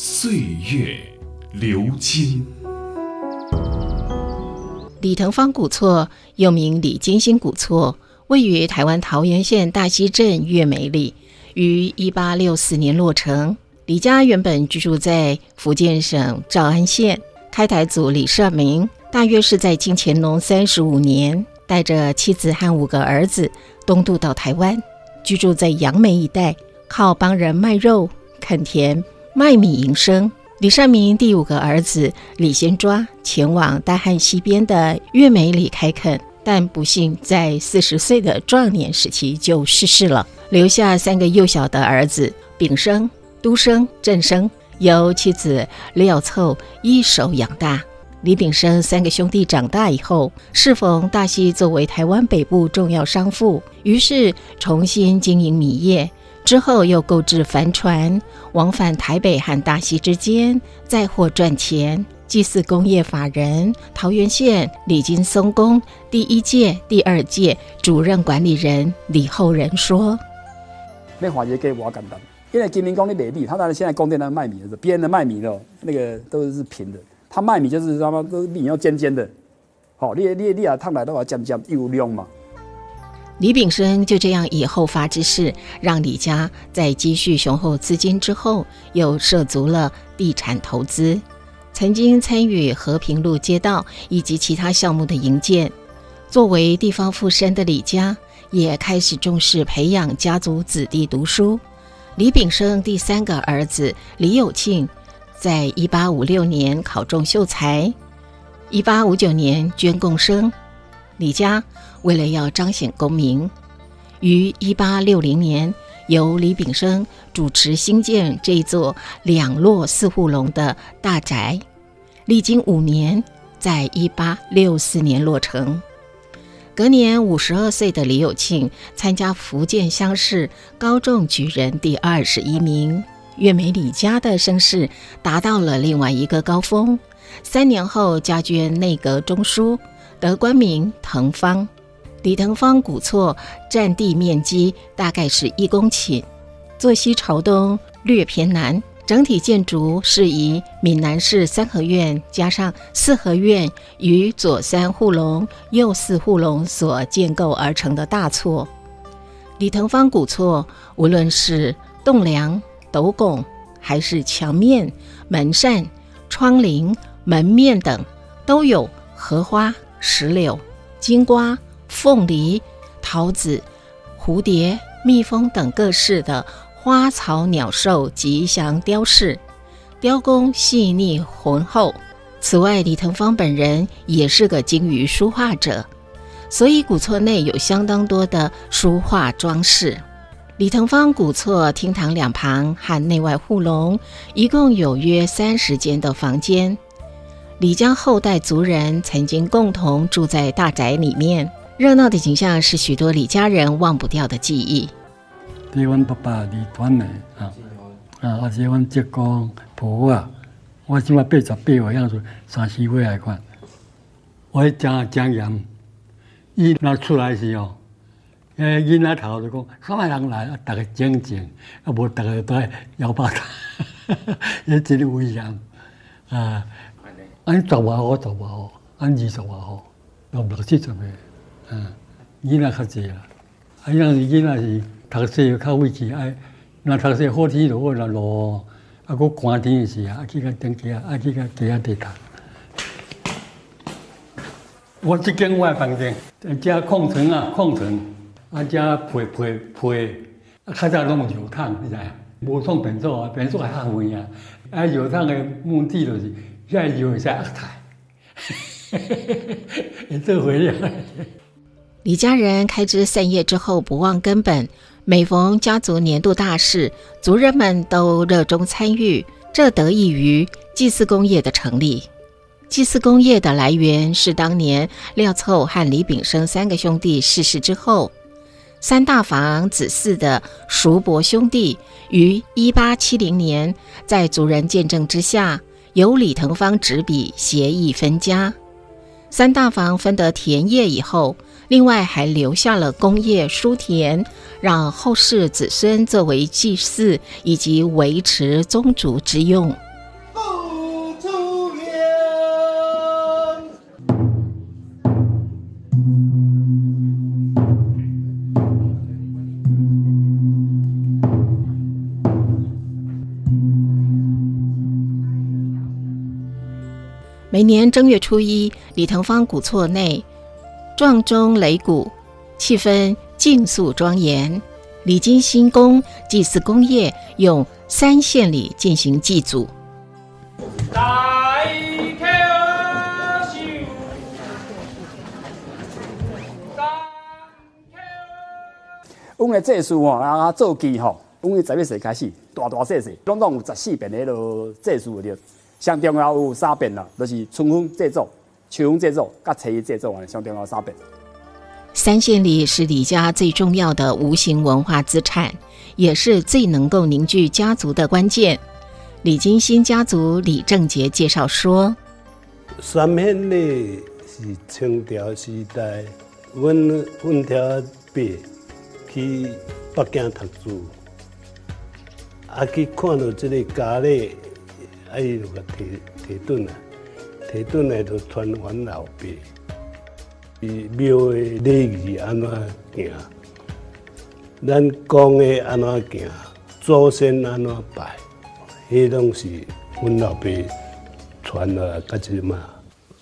岁月流金。李腾芳古厝又名李金星古厝。位于台湾桃园县大溪镇月美里，于一八六四年落成。李家原本居住在福建省诏安县。开台祖李社明，大约是在清乾隆三十五年，带着妻子和五个儿子东渡到台湾，居住在杨梅一带，靠帮人卖肉、垦田、卖米营生。李善明第五个儿子李先抓前往大汉西边的月美里开垦。但不幸在四十岁的壮年时期就逝世了，留下三个幼小的儿子炳生、都生、郑生，由妻子廖凑一手养大。李炳生三个兄弟长大以后，适逢大溪作为台湾北部重要商埠，于是重新经营米业。之后又购置帆船，往返台北和大溪之间，载货赚钱。祭祀工业法人桃园县李金松宫第一届、第二届主任管理人李厚仁说：“那华爷给我简单，因为金陵宫的美米，他当然现在宫殿在卖米的，别人的卖米的那个都是平的，他卖米就是他妈都米要尖尖的，好，你你你啊烫来都要尖尖又亮嘛。”李炳生就这样以后发之势，让李家在积蓄雄厚资金之后，又涉足了地产投资。曾经参与和平路街道以及其他项目的营建，作为地方富绅的李家也开始重视培养家族子弟读书。李炳生第三个儿子李有庆，在一八五六年考中秀才，一八五九年捐贡生。李家为了要彰显功名，于一八六零年。由李炳生主持兴建这座两落四户龙的大宅，历经五年，在一八六四年落成。隔年五十二岁的李有庆参加福建乡试，高中举人第二十一名。岳美李家的声势达到了另外一个高峰。三年后，加捐内阁中书，德官名腾芳。李腾芳古厝占地面积大概是一公顷，坐西朝东，略偏南。整体建筑是以闽南式三合院加上四合院与左三护龙、右四护龙所建构而成的大厝。李腾芳古厝无论是栋梁、斗拱，还是墙面、门扇、窗棂、门面等，都有荷花、石榴、金瓜。凤梨、桃子、蝴蝶、蜜蜂等各式的花草鸟兽吉祥雕饰，雕工细腻浑厚。此外，李腾芳本人也是个精于书画者，所以古厝内有相当多的书画装饰。李腾芳古厝厅堂两旁和内外护龙，一共有约三十间的房间。李家后代族人曾经共同住在大宅里面。热闹的景象是许多李家人忘不掉的记忆。台湾爸爸李团的啊啊，而且阮浙江婆啊，我起码八十八岁样子，三四岁来看，我真真严。伊那出来时候，诶，囡仔头就讲，什么人来啊？大家静静，啊，无大家都摇把他，也真危险啊！按十外号，十外号，按二十外号，六六七十个。嗯，囡仔较济啦，啊，样是囡仔是读书较委屈，哎，那读书好天就好啦路，啊，佫寒天时啊，啊去甲登记啊，啊去甲地下地读。我即间我房间，加矿层啊，矿层，啊加配配配，啊较早拢油桶，你知影？无创便所啊，便所还较远啊，啊油桶的目的就是，遐油会使压台，嘿嘿嘿嘿，做回料。李家人开枝散叶之后不忘根本，每逢家族年度大事，族人们都热衷参与，这得益于祭祀工业的成立。祭祀工业的来源是当年廖凑和李炳生三个兄弟逝世之后，三大房子嗣的叔伯兄弟于一八七零年在族人见证之下，由李腾芳执笔协议分家。三大房分得田业以后，另外还留下了工业书田，让后世子孙作为祭祀以及维持宗族之用。每年正月初一，李腾芳古厝内撞钟擂鼓，气氛静肃庄严。李金新宫祭祀工业用三线礼进行祭祖。阮的祭祀吼，啊做祭吼，阮的十月岁开始，大大细细，拢拢有十四遍迄落祭祀的。上重要有三遍啦，就是春分制作、秋分制作、甲初一制作完，上重要三遍。三线里是李家最重要的无形文化资产，也是最能够凝聚家族的关键。李金星家族李正杰介绍说：“三线里是清朝时代，阮阮条爸去北京读书，啊去看到这个家里。”啊！伊就甲提提顿啊，提顿来就传阮老爸。伊庙的礼仪安怎行？咱讲的安怎行？祖先安怎拜？迄拢是阮老爸传落甲即嘛。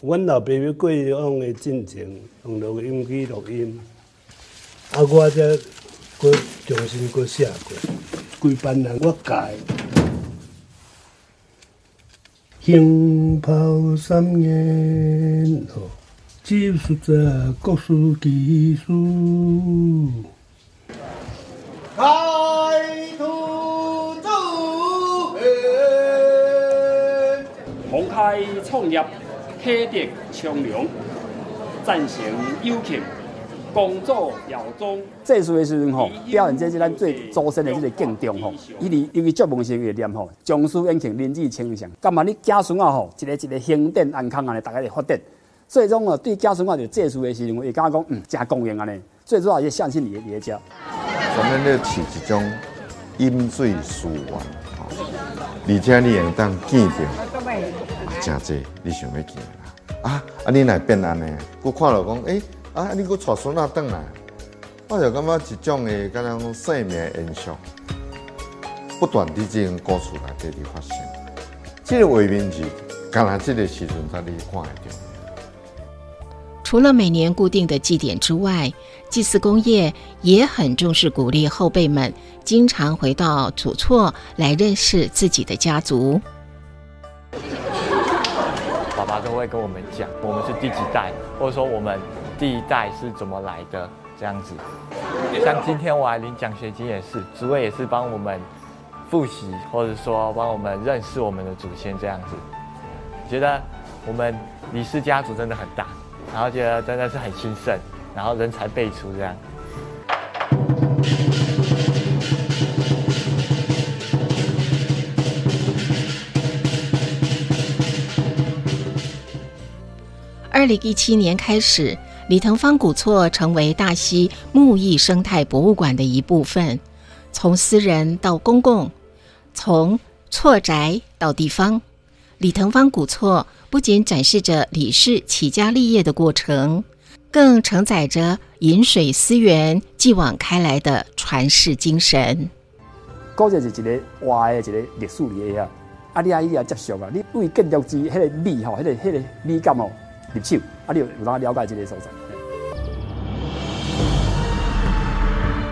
阮老爸要过往的进程，用录音机录音，啊，我则过重新过写过，规班人我教。兴炮三年，技术者各属技术。开土走红开创业，启迪从良，赞成有请。工作表中，这时的时阵吼，表现这是咱最祖先的这个敬重吼。伊哩因为祝梦时会念吼，将士宴请，人之清祥。干嘛你家孙啊吼，一个一个兴典安康安尼，大家来发展。最终哦，对家孙啊就这时的时阵，会感觉讲嗯，真公平安尼。最主要是相信你的家。咱们咧饲一种饮水思源，而且你会当见到，真济你想要见啦。啊啊，你来变安尼，我看了讲诶。啊！你搁带孙仔转来，我就感觉一种的，敢若讲生命延续，不断伫这种故事内底伫发生。这个画面是，敢若这个时阵才你看会到。除了每年固定的祭典之外，祭祀工业也很重视鼓励后辈们经常回到祖厝来认识自己的家族。爸爸都会跟我们讲，我们是第几代，或者说我们。第一代是怎么来的？这样子，像今天我来领奖学金也是，主委也是帮我们复习，或者说帮我们认识我们的祖先这样子。觉得我们李氏家族真的很大，然后觉得真的是很兴盛，然后人才辈出这样。二零一七年开始。李腾芳古厝成为大溪木艺生态博物馆的一部分，从私人到公共，从厝宅到地方，李腾芳古厝不仅展示着李氏起家立业的过程，更承载着饮水思源、继往开来的传世精神。古就是一个活的一个历史里啊，啊，你阿姨也接受啊，你为建筑之迄个美吼，迄个迄个美感哦。入手，啊！你有有哪了解这个所在？